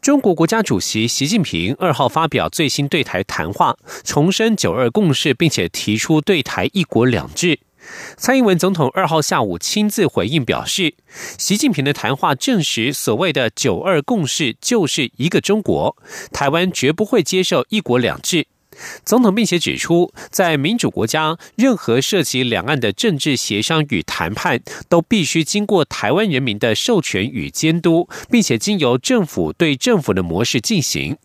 中国国家主席习近平二号发表最新对台谈话，重申九二共识，并且提出对台一国两制。蔡英文总统二号下午亲自回应表示，习近平的谈话证实所谓的九二共识就是一个中国，台湾绝不会接受一国两制。总统并且指出，在民主国家，任何涉及两岸的政治协商与谈判，都必须经过台湾人民的授权与监督，并且经由政府对政府的模式进行。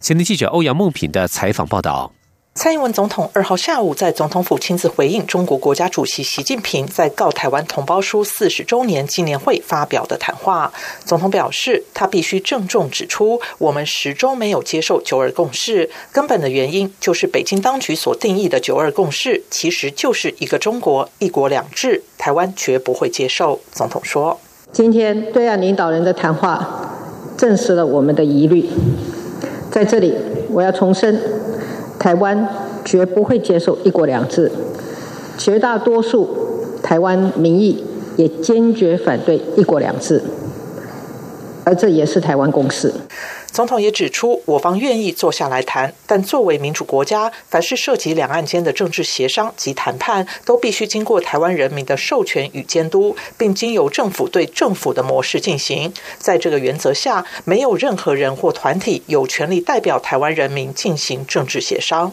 前天记者欧阳梦平的采访报道。蔡英文总统二号下午在总统府亲自回应中国国家主席习近平在告台湾同胞书四十周年纪念会发表的谈话。总统表示，他必须郑重指出，我们始终没有接受九二共识，根本的原因就是北京当局所定义的九二共识其实就是一个中国一国两制，台湾绝不会接受。总统说：“今天对岸领导人的谈话证实了我们的疑虑，在这里我要重申。”台湾绝不会接受一国两制，绝大多数台湾民意也坚决反对一国两制，而这也是台湾共识。总统也指出，我方愿意坐下来谈，但作为民主国家，凡是涉及两岸间的政治协商及谈判，都必须经过台湾人民的授权与监督，并经由政府对政府的模式进行。在这个原则下，没有任何人或团体有权利代表台湾人民进行政治协商。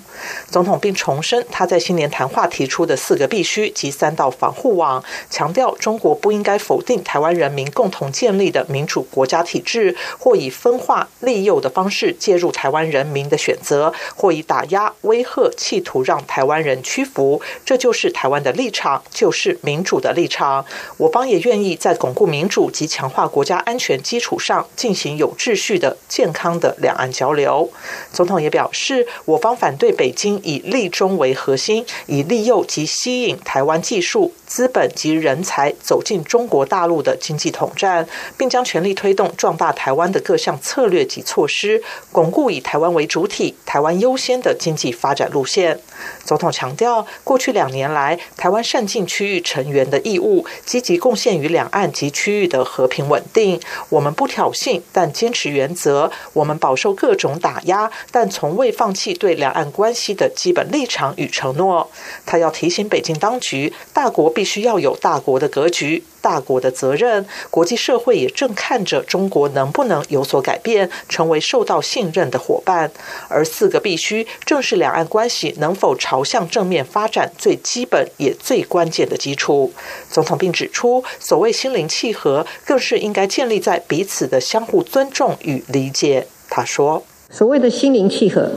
总统并重申他在新年谈话提出的四个必须及三道防护网，强调中国不应该否定台湾人民共同建立的民主国家体制，或以分化利。利诱的方式介入台湾人民的选择，或以打压、威吓，企图让台湾人屈服，这就是台湾的立场，就是民主的立场。我方也愿意在巩固民主及强化国家安全基础上，进行有秩序的、健康的两岸交流。总统也表示，我方反对北京以利中为核心，以利诱及吸引台湾技术、资本及人才走进中国大陆的经济统战，并将全力推动壮大台湾的各项策略及。措施巩固以台湾为主体、台湾优先的经济发展路线。总统强调，过去两年来，台湾善尽区域成员的义务，积极贡献于两岸及区域的和平稳定。我们不挑衅，但坚持原则；我们饱受各种打压，但从未放弃对两岸关系的基本立场与承诺。他要提醒北京当局，大国必必须要有大国的格局。大国的责任，国际社会也正看着中国能不能有所改变，成为受到信任的伙伴。而四个必须，正是两岸关系能否朝向正面发展最基本也最关键的基础。总统并指出，所谓心灵契合，更是应该建立在彼此的相互尊重与理解。他说：“所谓的心灵契合，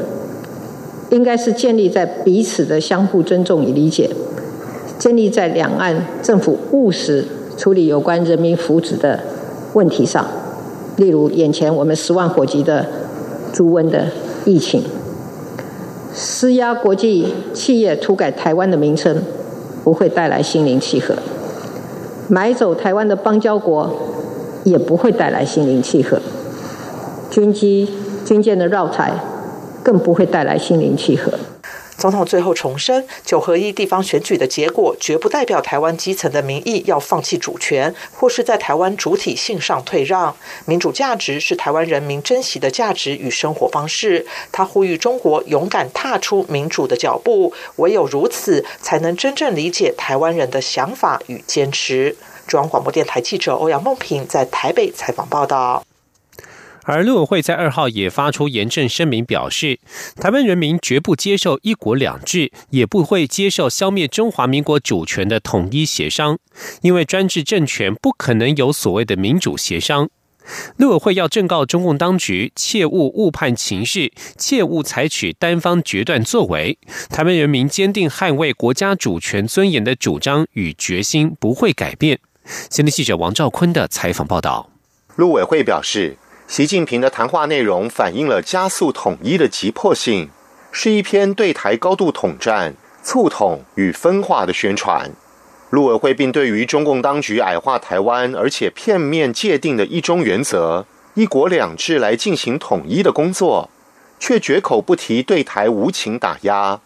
应该是建立在彼此的相互尊重与理解，建立在两岸政府务实。”处理有关人民福祉的问题上，例如眼前我们十万火急的猪瘟的疫情，施压国际企业涂改台湾的名称，不会带来心灵契合；买走台湾的邦交国，也不会带来心灵契合；军机、军舰的绕台，更不会带来心灵契合。总统最后重申，九合一地方选举的结果绝不代表台湾基层的民意要放弃主权，或是在台湾主体性上退让。民主价值是台湾人民珍惜的价值与生活方式。他呼吁中国勇敢踏出民主的脚步，唯有如此，才能真正理解台湾人的想法与坚持。中央广播电台记者欧阳梦平在台北采访报道。而陆委会在二号也发出严正声明，表示台湾人民绝不接受一国两制，也不会接受消灭中华民国主权的统一协商，因为专制政权不可能有所谓的民主协商。陆委会要正告中共当局，切勿误判情势，切勿采取单方决断作为。台湾人民坚定捍卫国家主权尊严的主张与决心不会改变。现在记者王兆坤的采访报道。陆委会表示。习近平的谈话内容反映了加速统一的急迫性，是一篇对台高度统战、促统与分化的宣传。陆委会并对于中共当局矮化台湾，而且片面界定的一中原则、一国两制来进行统一的工作，却绝口不提对台无情打压，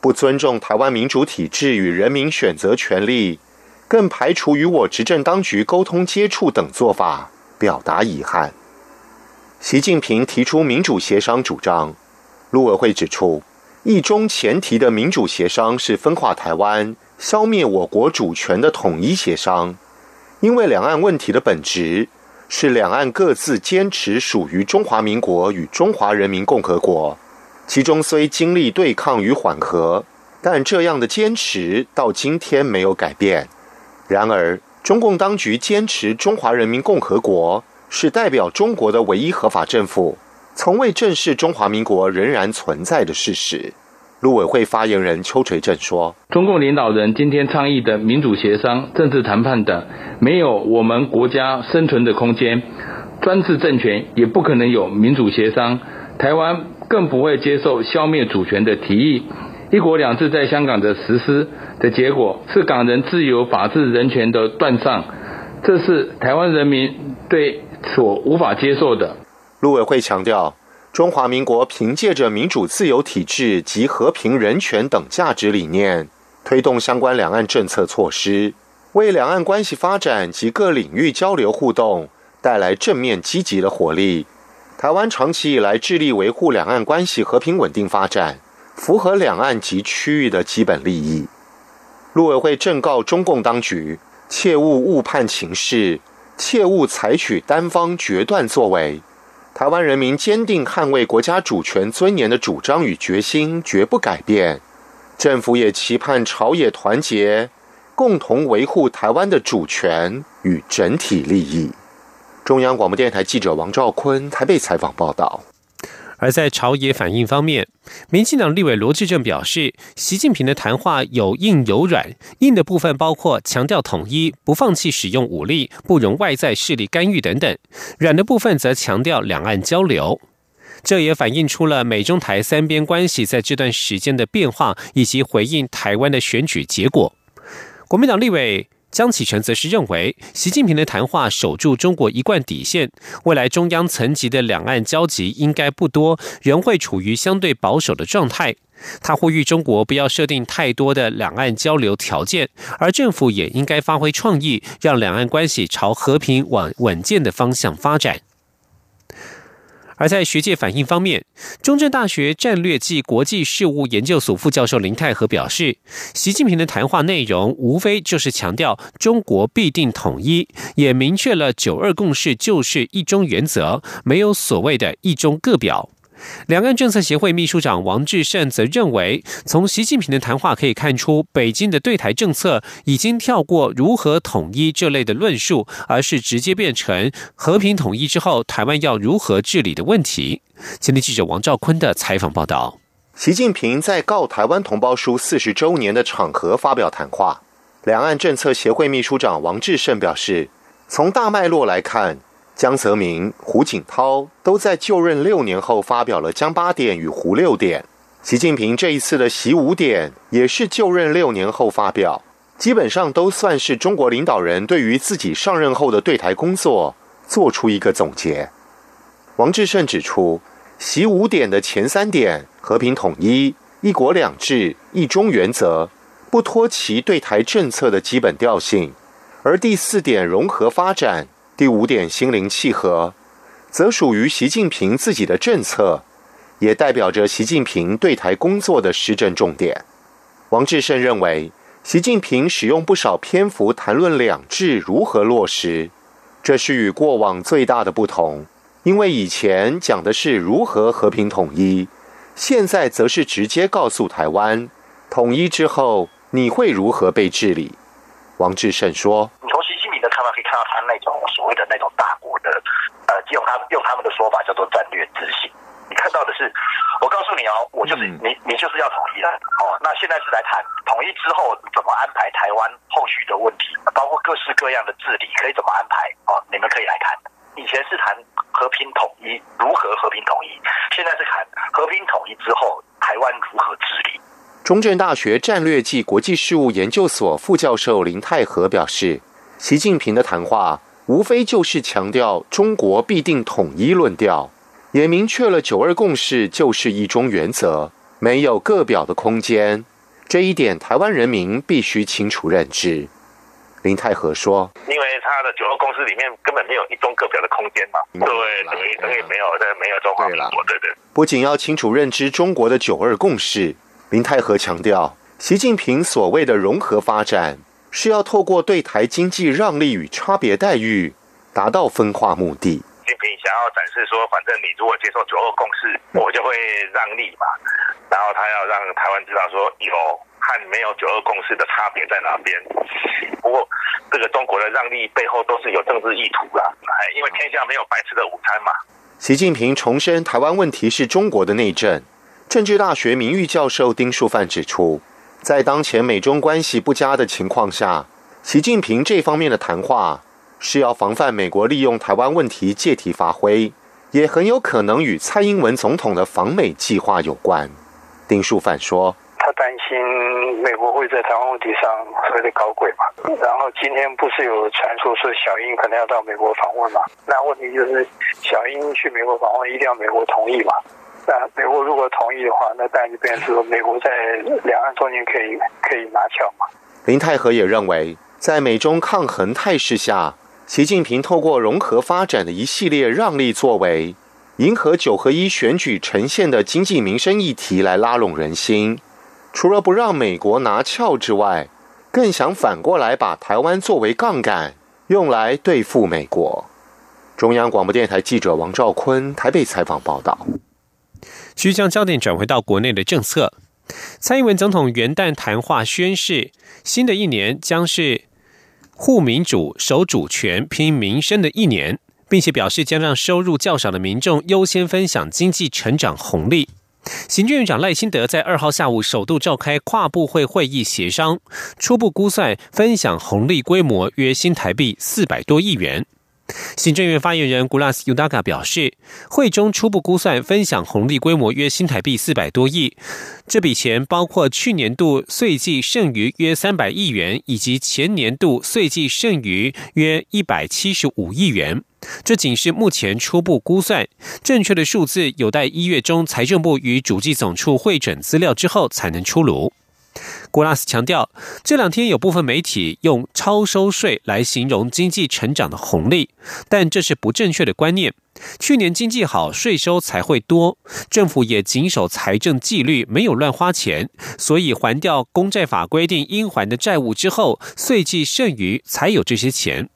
不尊重台湾民主体制与人民选择权利，更排除与我执政当局沟通接触等做法，表达遗憾。习近平提出民主协商主张，陆委会指出，一中前提的民主协商是分化台湾。消灭我国主权的统一协商，因为两岸问题的本质是两岸各自坚持属于中华民国与中华人民共和国，其中虽经历对抗与缓和，但这样的坚持到今天没有改变。然而，中共当局坚持中华人民共和国是代表中国的唯一合法政府，从未正视中华民国仍然存在的事实。陆委会发言人邱垂正说：“中共领导人今天倡议的民主协商、政治谈判等，没有我们国家生存的空间。专制政权也不可能有民主协商，台湾更不会接受消灭主权的提议。一国两制在香港的实施的结果，是港人自由、法治、人权的断上，这是台湾人民对所无法接受的。”陆委会强调。中华民国凭借着民主自由体制及和平人权等价值理念，推动相关两岸政策措施，为两岸关系发展及各领域交流互动带来正面积极的活力。台湾长期以来致力维护两岸关系和平稳定发展，符合两岸及区域的基本利益。陆委会正告中共当局，切勿误判情势，切勿采取单方决断作为。台湾人民坚定捍卫国家主权尊严的主张与决心绝不改变，政府也期盼朝野团结，共同维护台湾的主权与整体利益。中央广播电台记者王兆坤台北采访报道。而在朝野反应方面，民进党立委罗志正表示，习近平的谈话有硬有软，硬的部分包括强调统一、不放弃使用武力、不容外在势力干预等等；软的部分则强调两岸交流。这也反映出了美中台三边关系在这段时间的变化，以及回应台湾的选举结果。国民党立委。江启臣则是认为，习近平的谈话守住中国一贯底线，未来中央层级的两岸交集应该不多，仍会处于相对保守的状态。他呼吁中国不要设定太多的两岸交流条件，而政府也应该发挥创意，让两岸关系朝和平、往稳健的方向发展。而在学界反应方面，中正大学战略暨国际事务研究所副教授林泰和表示，习近平的谈话内容无非就是强调中国必定统一，也明确了九二共识就是一中原则，没有所谓的一中各表。两岸政策协会秘书长王志胜则认为，从习近平的谈话可以看出，北京的对台政策已经跳过如何统一这类的论述，而是直接变成和平统一之后，台湾要如何治理的问题。前天记者王兆坤的采访报道：，习近平在告台湾同胞书四十周年的场合发表谈话，两岸政策协会秘书长王志胜表示，从大脉络来看。江泽民、胡锦涛都在就任六年后发表了江八点与胡六点。习近平这一次的习五点也是就任六年后发表，基本上都算是中国领导人对于自己上任后的对台工作做出一个总结。王志胜指出，习五点的前三点——和平统一、一国两制、一中原则，不脱其对台政策的基本调性；而第四点融合发展。第五点，心灵契合，则属于习近平自己的政策，也代表着习近平对台工作的施政重点。王志胜认为，习近平使用不少篇幅谈论两制如何落实，这是与过往最大的不同。因为以前讲的是如何和平统一，现在则是直接告诉台湾，统一之后你会如何被治理。王志胜说。那种所谓的那种大国的，呃，用他用他们的说法叫做战略自信。你看到的是，我告诉你哦，我就是你，你就是要统一了哦。那现在是来谈统一之后怎么安排台湾后续的问题，包括各式各样的治理可以怎么安排哦。你们可以来谈。以前是谈和平统一，如何和平统一？现在是谈和平统一之后，台湾如何治理。中正大学战略暨国际事务研究所副教授林泰和表示，习近平的谈话无非就是强调中国必定统一论调，也明确了九二共识就是一中原则，没有个表的空间。这一点，台湾人民必须清楚认知。林泰和说：“因为他的九二共识里面根本没有一中各表的空间嘛，对，等于等于没有，这没有中华民国，对对。不仅要清楚认知中国的九二共识，林泰和强调，习近平所谓的融合发展，是要透过对台经济让利与差别待遇，达到分化目的。习近平想要展示说，反正你如果接受九二共识，我就会让利嘛，然后他要让台湾知道说，有。”和没有九二共识的差别在哪边？不过，这个中国的让利背后都是有政治意图的，哎，因为天下没有白吃的午餐嘛。习近平重申台湾问题是中国的内政。政治大学名誉教授丁树范指出，在当前美中关系不佳的情况下，习近平这方面的谈话是要防范美国利用台湾问题借题发挥，也很有可能与蔡英文总统的访美计划有关。丁树范说。他担心美国会在台湾问题上所谓的搞鬼嘛？然后今天不是有传说说小英可能要到美国访问嘛？那问题就是小英去美国访问一定要美国同意嘛？那美国如果同意的话，那当然就变成说美国在两岸中间可以可以拿翘嘛？林泰和也认为，在美中抗衡态势下，习近平透过融合发展的一系列让利作为，迎合九合一选举呈现的经济民生议题来拉拢人心。除了不让美国拿翘之外，更想反过来把台湾作为杠杆，用来对付美国。中央广播电台记者王兆坤台北采访报道。需将焦点转回到国内的政策。蔡英文总统元旦谈话宣示，新的一年将是护民主、守主权、拼民生的一年，并且表示将让收入较少的民众优先分享经济成长红利。行政院长赖清德在二号下午首度召开跨部会会议协商，初步估算分享红利规模约新台币四百多亿元。行政院发言人 Gulas Udaga 表示，会中初步估算分享红利规模约新台币四百多亿，这笔钱包括去年度税计剩余约三百亿元，以及前年度税计剩余约一百七十五亿元。这仅是目前初步估算，正确的数字有待一月中财政部与主计总处会诊资料之后才能出炉。郭拉斯强调，这两天有部分媒体用超收税来形容经济成长的红利，但这是不正确的观念。去年经济好，税收才会多，政府也谨守财政纪律，没有乱花钱，所以还掉公债法规定应还的债务之后，税计剩余才有这些钱。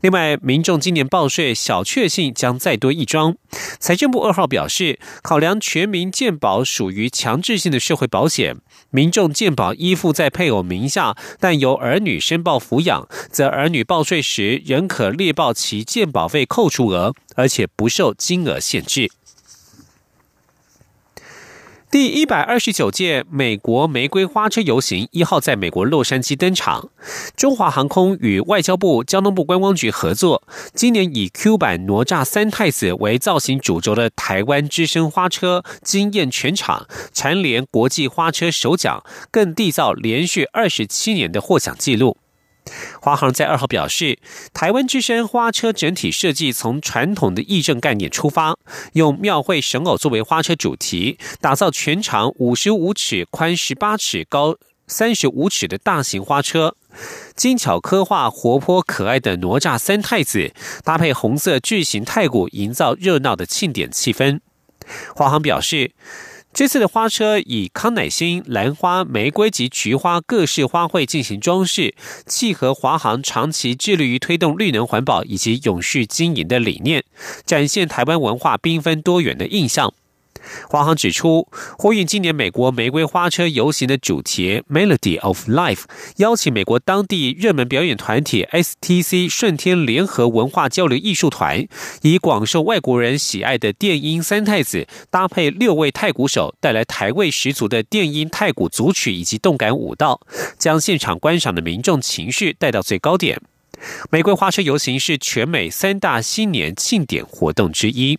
另外，民众今年报税小确幸将再多一桩。财政部二号表示，考量全民健保属于强制性的社会保险，民众健保依附在配偶名下，但由儿女申报抚养，则儿女报税时仍可列报其健保费扣除额，而且不受金额限制。第一百二十九届美国玫瑰花车游行一号在美国洛杉矶登场。中华航空与外交部、交通部观光局合作，今年以 Q 版哪吒三太子为造型主轴的台湾之声花车惊艳全场，蝉联国际花车首奖，更缔造连续二十七年的获奖纪录。华航在二号表示，台湾之声花车整体设计从传统的义政概念出发，用庙会神偶作为花车主题，打造全长五十五尺、宽十八尺、高三十五尺的大型花车，精巧刻画活泼可爱的哪吒三太子，搭配红色巨型太鼓，营造热闹的庆典气氛。华航表示。这次的花车以康乃馨、兰花、玫瑰及菊花各式花卉进行装饰，契合华航长期致力于推动绿能环保以及永续经营的理念，展现台湾文化缤纷多元的印象。华航指出，呼应今年美国玫瑰花车游行的主题 “Melody of Life”，邀请美国当地热门表演团体 STC 顺天联合文化交流艺术团，以广受外国人喜爱的电音三太子，搭配六位太鼓手，带来台味十足的电音太鼓组曲以及动感舞蹈，将现场观赏的民众情绪带到最高点。玫瑰花车游行是全美三大新年庆典活动之一。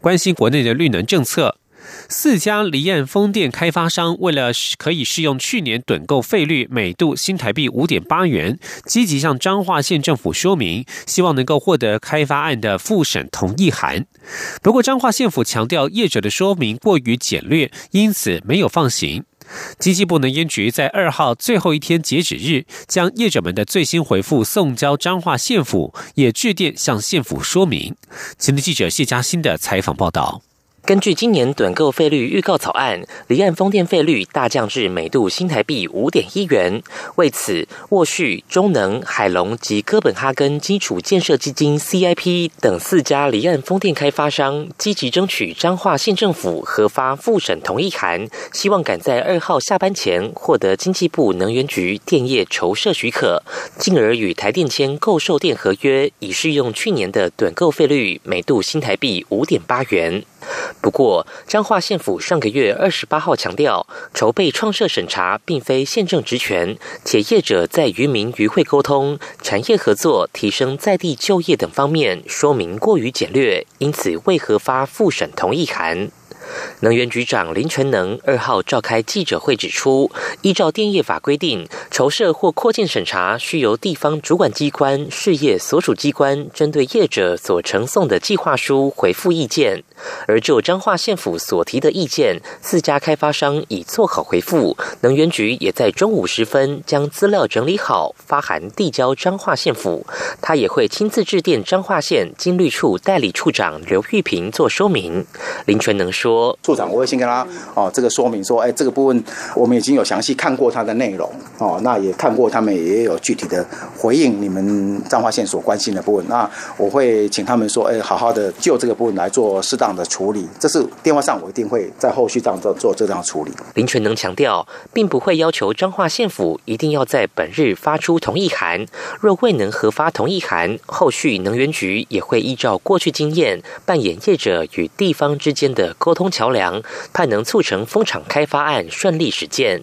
关心国内的绿能政策，四家离岸风电开发商为了可以适用去年趸购费率每度新台币五点八元，积极向彰化县政府说明，希望能够获得开发案的复审同意函。不过，彰化县府强调业者的说明过于简略，因此没有放行。经济部能源局在二号最后一天截止日，将业者们的最新回复送交彰化县府，也致电向县府说明。前的记者谢嘉欣的采访报道。根据今年短购费率预告草案，离岸风电费率大降至每度新台币五点一元。为此，沃旭、中能、海龙及哥本哈根基础建设基金 （CIP） 等四家离岸风电开发商积极争取彰化县政府核发复审同意函，希望赶在二号下班前获得经济部能源局电业筹设许可，进而与台电签购售电合约，以适用去年的短购费率每度新台币五点八元。不过，彰化县府上个月二十八号强调，筹备创设审查并非县政职权，且业者在渔民渔会沟通、产业合作、提升在地就业等方面说明过于简略，因此未核发复审同意函。能源局长林全能二号召开记者会指出，依照电业法规定，筹设或扩建审查需由地方主管机关、事业所属机关针对业者所呈送的计划书回复意见。而就彰化县府所提的意见，四家开发商已做好回复，能源局也在中午时分将资料整理好，发函递交彰化县府。他也会亲自致电彰化县经律处代理处长刘玉平做说明。林全能说：“处长，我会先跟他哦，这个说明说，哎，这个部分我们已经有详细看过他的内容哦，那也看过他们也有具体的回应你们彰化县所关心的部分。那我会请他们说，哎，好好的就这个部分来做适当。”的处理，这是电话上我一定会在后续这样做做这样处理。林全能强调，并不会要求彰化县府一定要在本日发出同意函，若未能核发同意函，后续能源局也会依照过去经验，扮演业者与地方之间的沟通桥梁，盼能促成风场开发案顺利实践。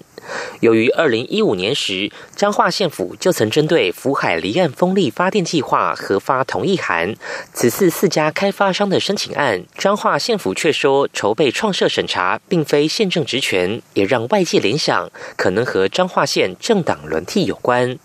由于二零一五年时，彰化县府就曾针对福海离岸风力发电计划核发同意函，此次四家开发商的申请案，彰化县府却说筹备创设审查并非县政职权，也让外界联想可能和彰化县政党轮替有关。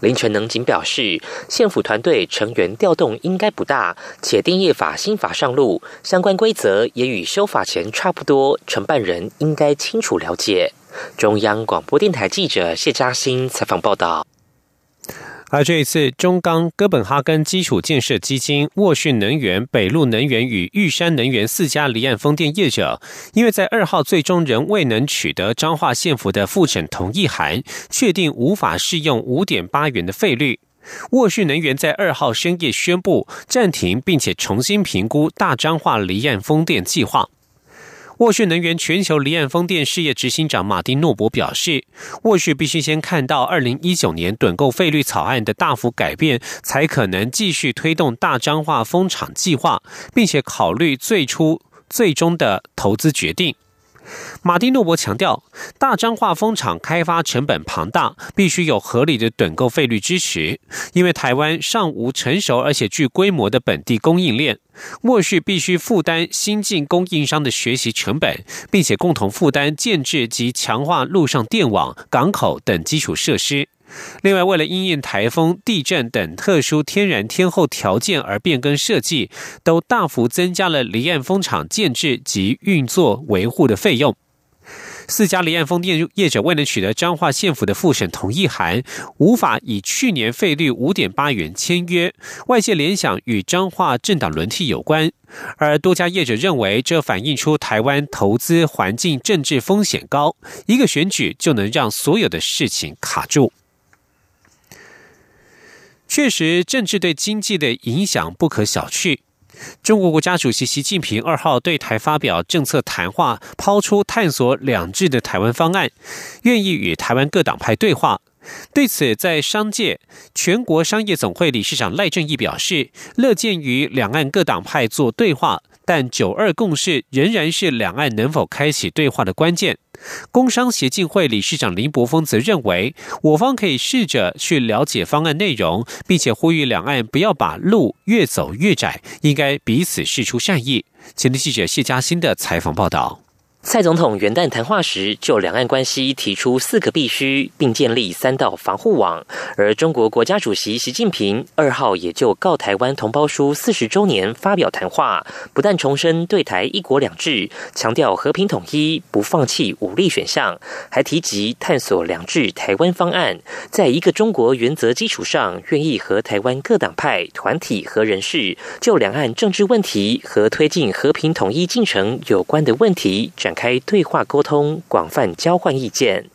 林全能仅表示，县府团队成员调动应该不大，且电业法新法上路，相关规则也与修法前差不多，承办人应该清楚了解。中央广播电台记者谢嘉欣采访报道。而这一次，中钢、哥本哈根基础建设基金、沃讯能源、北路能源与玉山能源四家离岸风电业者，因为在二号最终仍未能取得彰化县府的复审同意函，确定无法适用五点八元的费率。沃讯能源在二号深夜宣布暂停，并且重新评估大彰化离岸风电计划。沃讯能源全球离岸风电事业执行长马丁诺伯表示，沃讯必须先看到二零一九年趸购费率草案的大幅改变，才可能继续推动大彰化风场计划，并且考虑最初最终的投资决定。马丁诺伯强调，大张化风场开发成本庞大，必须有合理的趸购费率支持。因为台湾尚无成熟而且具规模的本地供应链，莫旭必须负担新进供应商的学习成本，并且共同负担建制及强化陆上电网、港口等基础设施。另外，为了因应台风、地震等特殊天然天候条件而变更设计，都大幅增加了离岸风场建制及运作维护的费用。四家离岸风电业者未能取得彰化县府的复审同意函，无法以去年费率五点八元签约。外界联想与彰化政党轮替有关，而多家业者认为，这反映出台湾投资环境政治风险高，一个选举就能让所有的事情卡住。确实，政治对经济的影响不可小觑。中国国家主席习近平二号对台发表政策谈话，抛出探索两制的台湾方案，愿意与台湾各党派对话。对此，在商界，全国商业总会理事长赖正义表示，乐见与两岸各党派做对话。但九二共识仍然是两岸能否开启对话的关键。工商协进会理事长林柏峰则认为，我方可以试着去了解方案内容，并且呼吁两岸不要把路越走越窄，应该彼此示出善意。前天记者谢嘉欣的采访报道。蔡总统元旦谈话时，就两岸关系提出四个必须，并建立三道防护网。而中国国家主席习近平二号也就《告台湾同胞书》四十周年发表谈话，不但重申对台一国两制，强调和平统一，不放弃武力选项，还提及探索两制台湾方案，在一个中国原则基础上，愿意和台湾各党派、团体和人士就两岸政治问题和推进和平统一进程有关的问题。展开对话沟通，广泛交换意见。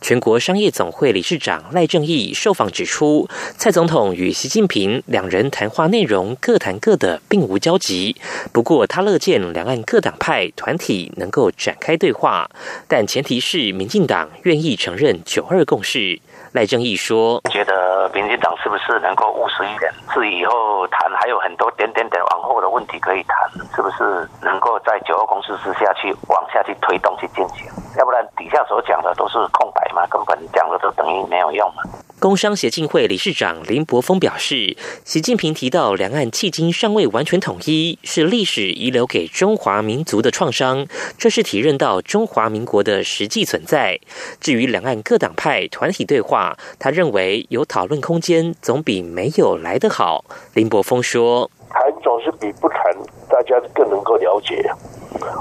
全国商业总会理事长赖正义受访指出，蔡总统与习近平两人谈话内容各谈各的，并无交集。不过，他乐见两岸各党派团体能够展开对话，但前提是民进党愿意承认九二共识。赖正义说：“觉得民进党是不是能够务实一点？是以后谈还有很多点点点往后的问题可以谈，是不是能够在九二共识之下去往下去推动去进行？要不然底下所讲的都是空白嘛，根本讲的都等于没有用嘛。”工商协进会理事长林柏峰表示，习近平提到两岸迄今尚未完全统一，是历史遗留给中华民族的创伤，这是体认到中华民国的实际存在。至于两岸各党派团体对话，他认为有讨论空间总比没有来得好。林柏峰说：“谈总是比不谈，大家更能够了解。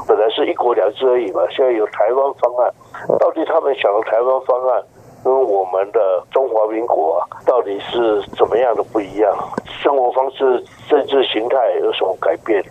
本来是一国两制而已嘛，现在有台湾方案，到底他们想的台湾方案？”跟我们的中华民国到底是怎么样的不一样？生活方式、政治形态有什么改变？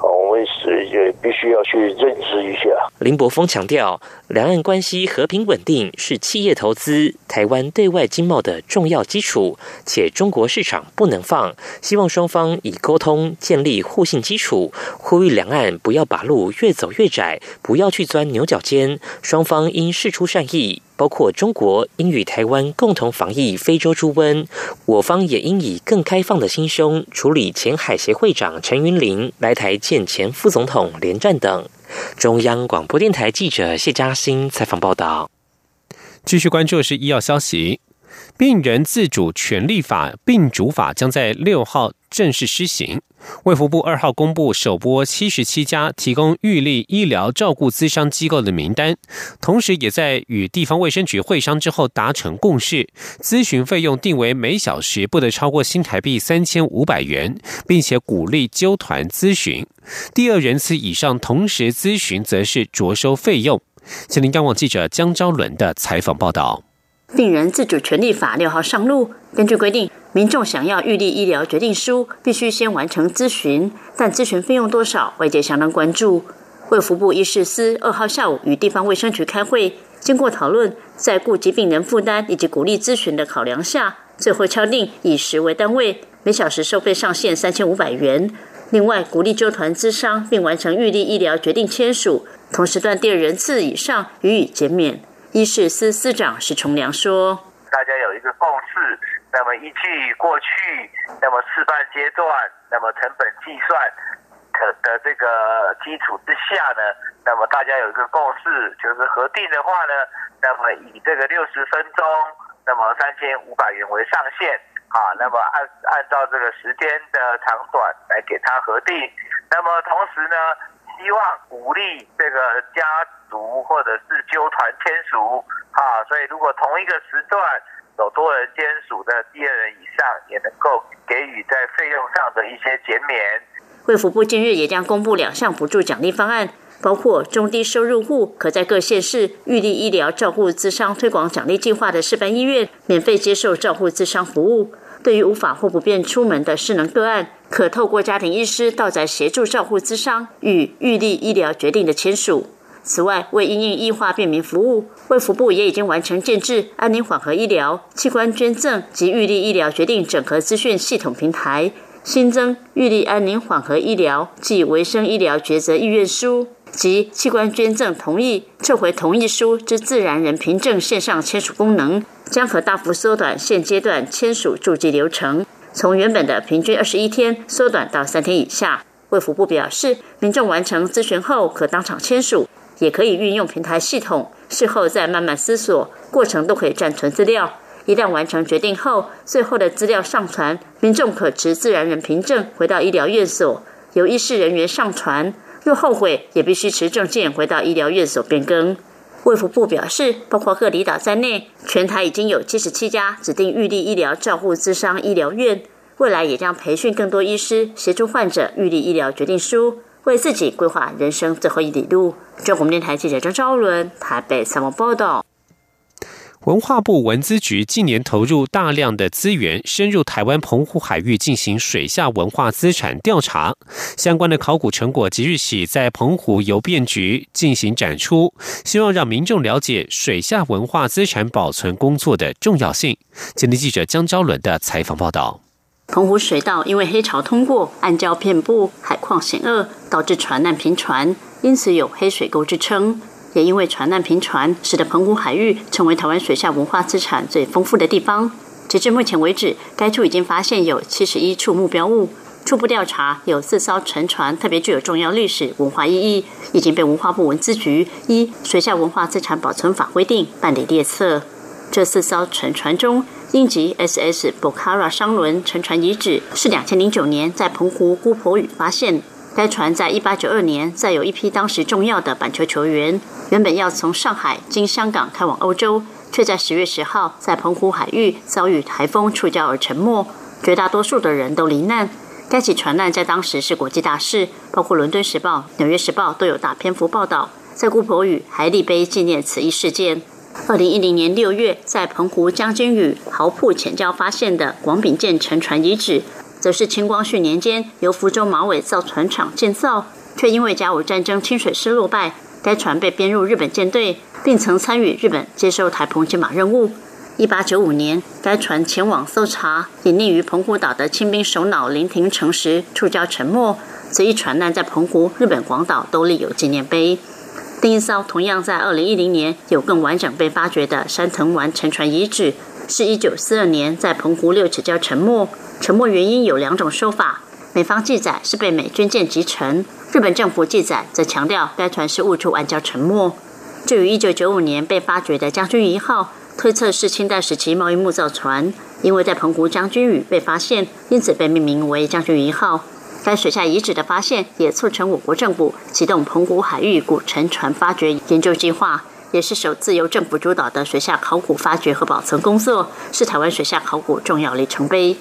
我们是也必须要去认知一下。林柏峰强调，两岸关系和平稳定是企业投资、台湾对外经贸的重要基础，且中国市场不能放。希望双方以沟通建立互信基础，呼吁两岸不要把路越走越窄，不要去钻牛角尖。双方应释出善意。包括中国应与台湾共同防疫非洲猪瘟，我方也应以更开放的心胸处理前海协会长陈云林来台见前副总统连战等。中央广播电台记者谢嘉欣采访报道。继续关注是医药消息，病人自主权利法病主法将在六号正式施行。卫福部二号公布首波七十七家提供预立医疗照顾资商机构的名单，同时也在与地方卫生局会商之后达成共识，咨询费用定为每小时不得超过新台币三千五百元，并且鼓励揪团咨询，第二人次以上同时咨询则是着收费用。请您刚网记者江昭伦的采访报道。病人自主权利法六号上路，根据规定。民众想要预立医疗决定书，必须先完成咨询，但咨询费用多少，外界相当关注。卫福部医事司二号下午与地方卫生局开会，经过讨论，在顾及病人负担以及鼓励咨询的考量下，最后敲定以时为单位，每小时收费上限三千五百元。另外，鼓励纠团咨商并完成预立医疗决定签署，同时段第二人次以上予以减免。医事司司长石崇良说：“大家有一个共识。”那么依据过去，那么示范阶段，那么成本计算的的这个基础之下呢，那么大家有一个共识，就是核定的话呢，那么以这个六十分钟，那么三千五百元为上限，啊，那么按按照这个时间的长短来给他核定。那么同时呢，希望鼓励这个家族或者是纠团签署，啊，所以如果同一个时段。有多人签署的第二人以上，也能够给予在费用上的一些减免。卫福部近日也将公布两项补助奖励方案，包括中低收入户可在各县市预立医疗照护资商推广奖励计划的示范医院，免费接受照护资商服务；对于无法或不便出门的失能个案，可透过家庭医师到宅协助照护资商与预立医疗决定的签署。此外，为因应医化便民服务，卫福部也已经完成建制安宁缓和医疗、器官捐赠及预立医疗决定整合资讯系统平台，新增预立安宁缓和医疗及维生医疗抉择意愿书及器官捐赠同意撤回同意书之自然人凭证线上签署功能，将可大幅缩短现阶段签署注记流程，从原本的平均二十一天缩短到三天以下。卫福部表示，民众完成咨询后可当场签署。也可以运用平台系统，事后再慢慢思索，过程都可以暂存资料。一旦完成决定后，最后的资料上传，民众可持自然人凭证回到医疗院所，由医师人员上传。若后悔，也必须持证件回到医疗院所变更。卫福部表示，包括各离岛在内，全台已经有七十七家指定预立医疗照护资商医疗院，未来也将培训更多医师，协助患者预立医疗决定书。为自己规划人生最后一里路。中国电台记者张昭伦台北采访报道。文化部文资局近年投入大量的资源，深入台湾澎湖海域进行水下文化资产调查。相关的考古成果即日起在澎湖邮便局进行展出，希望让民众了解水下文化资产保存工作的重要性。今天记者江昭伦的采访报道。澎湖水道因为黑潮通过，暗礁遍布，海况险恶，导致船难频传，因此有“黑水沟”之称。也因为船难频传，使得澎湖海域成为台湾水下文化资产最丰富的地方。截至目前为止，该处已经发现有七十一处目标物。初步调查，有四艘沉船特别具有重要历史文化意义，已经被文化部文资局依《水下文化资产保存法》规定办理列册。这四艘沉船中，英籍 SS Bokara 商轮沉船遗址是两千零九年在澎湖姑婆屿发现。该船在一八九二年载有一批当时重要的板球球员，原本要从上海经香港开往欧洲，却在十月十号在澎湖海域遭遇台风触礁而沉没，绝大多数的人都罹难。该起船难在当时是国际大事，包括《伦敦时报》《纽约时报》都有大篇幅报道，在姑婆屿还立碑纪念此一事件。二零一零年六月，在澎湖将军屿豪铺浅礁发现的广丙舰沉船遗址，则是清光绪年间由福州马尾造船厂建造，却因为甲午战争清水师落败，该船被编入日本舰队，并曾参与日本接收台澎金马任务。一八九五年，该船前往搜查隐匿于澎湖岛的清兵首脑林廷成时触礁沉没。此一船难在澎湖、日本广岛都立有纪念碑。另一艘同样在二零一零年有更完整被发掘的山藤丸沉船遗址，是一九四二年在澎湖六尺礁沉没。沉没原因有两种说法，美方记载是被美军舰击沉，日本政府记载则强调该船是误触暗礁沉没。至于一九九五年被发掘的将军一号，推测是清代时期贸易木造船，因为在澎湖将军屿被发现，因此被命名为将军一号。该水下遗址的发现，也促成我国政府启动澎湖海域古沉船发掘研究计划，也是首次由政府主导的水下考古发掘和保存工作，是台湾水下考古重要里程碑。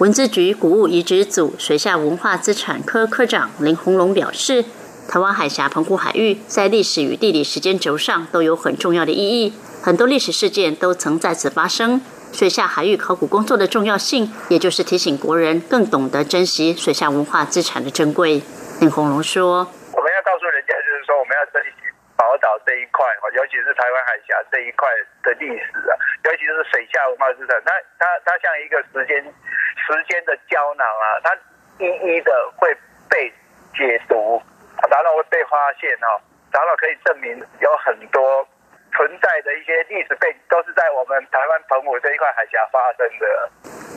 文资局古物遗址组水下文化资产科科长林鸿龙表示，台湾海峡澎湖海域在历史与地理时间轴上都有很重要的意义，很多历史事件都曾在此发生。水下海域考古工作的重要性，也就是提醒国人更懂得珍惜水下文化资产的珍贵。林鸿龙说：“我们要告诉人家，就是说我们要珍惜宝岛这一块，尤其是台湾海峡这一块的历史啊，尤其是水下文化资产，它它它像一个时间时间的胶囊啊，它一一的会被解读，然后会被发现哈，然后可以证明有很多。”存在的一些历史背景，都是在我们台湾澎湖这一块海峡发生的。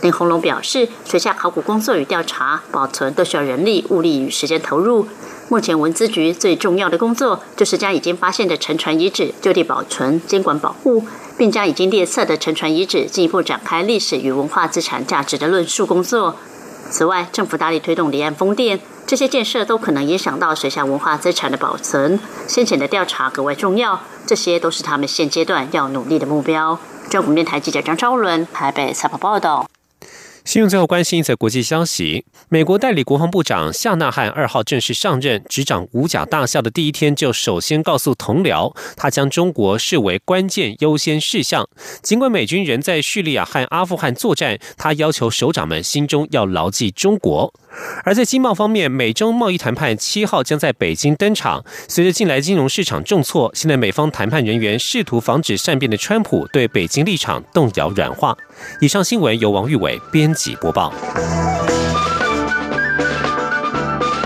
林鸿龙表示，水下考古工作与调查、保存都需要人力、物力与时间投入。目前文资局最重要的工作，就是将已经发现的沉船遗址就地保存、监管保护，并将已经列册的沉船遗址进一步展开历史与文化资产价值的论述工作。此外，政府大力推动离岸风电。这些建设都可能影响到水下文化资产的保存，先前的调查格外重要。这些都是他们现阶段要努力的目标。中国电台记者张昭伦台北采访报道。新闻最后关心一则国际消息：美国代理国防部长夏纳汉二号正式上任，执掌五角大校的第一天，就首先告诉同僚，他将中国视为关键优先事项。尽管美军仍在叙利亚和阿富汗作战，他要求首长们心中要牢记中国。而在经贸方面，美中贸易谈判七号将在北京登场。随着近来金融市场重挫，现在美方谈判人员试图防止善变的川普对北京立场动摇软化。以上新闻由王玉伟编辑播报。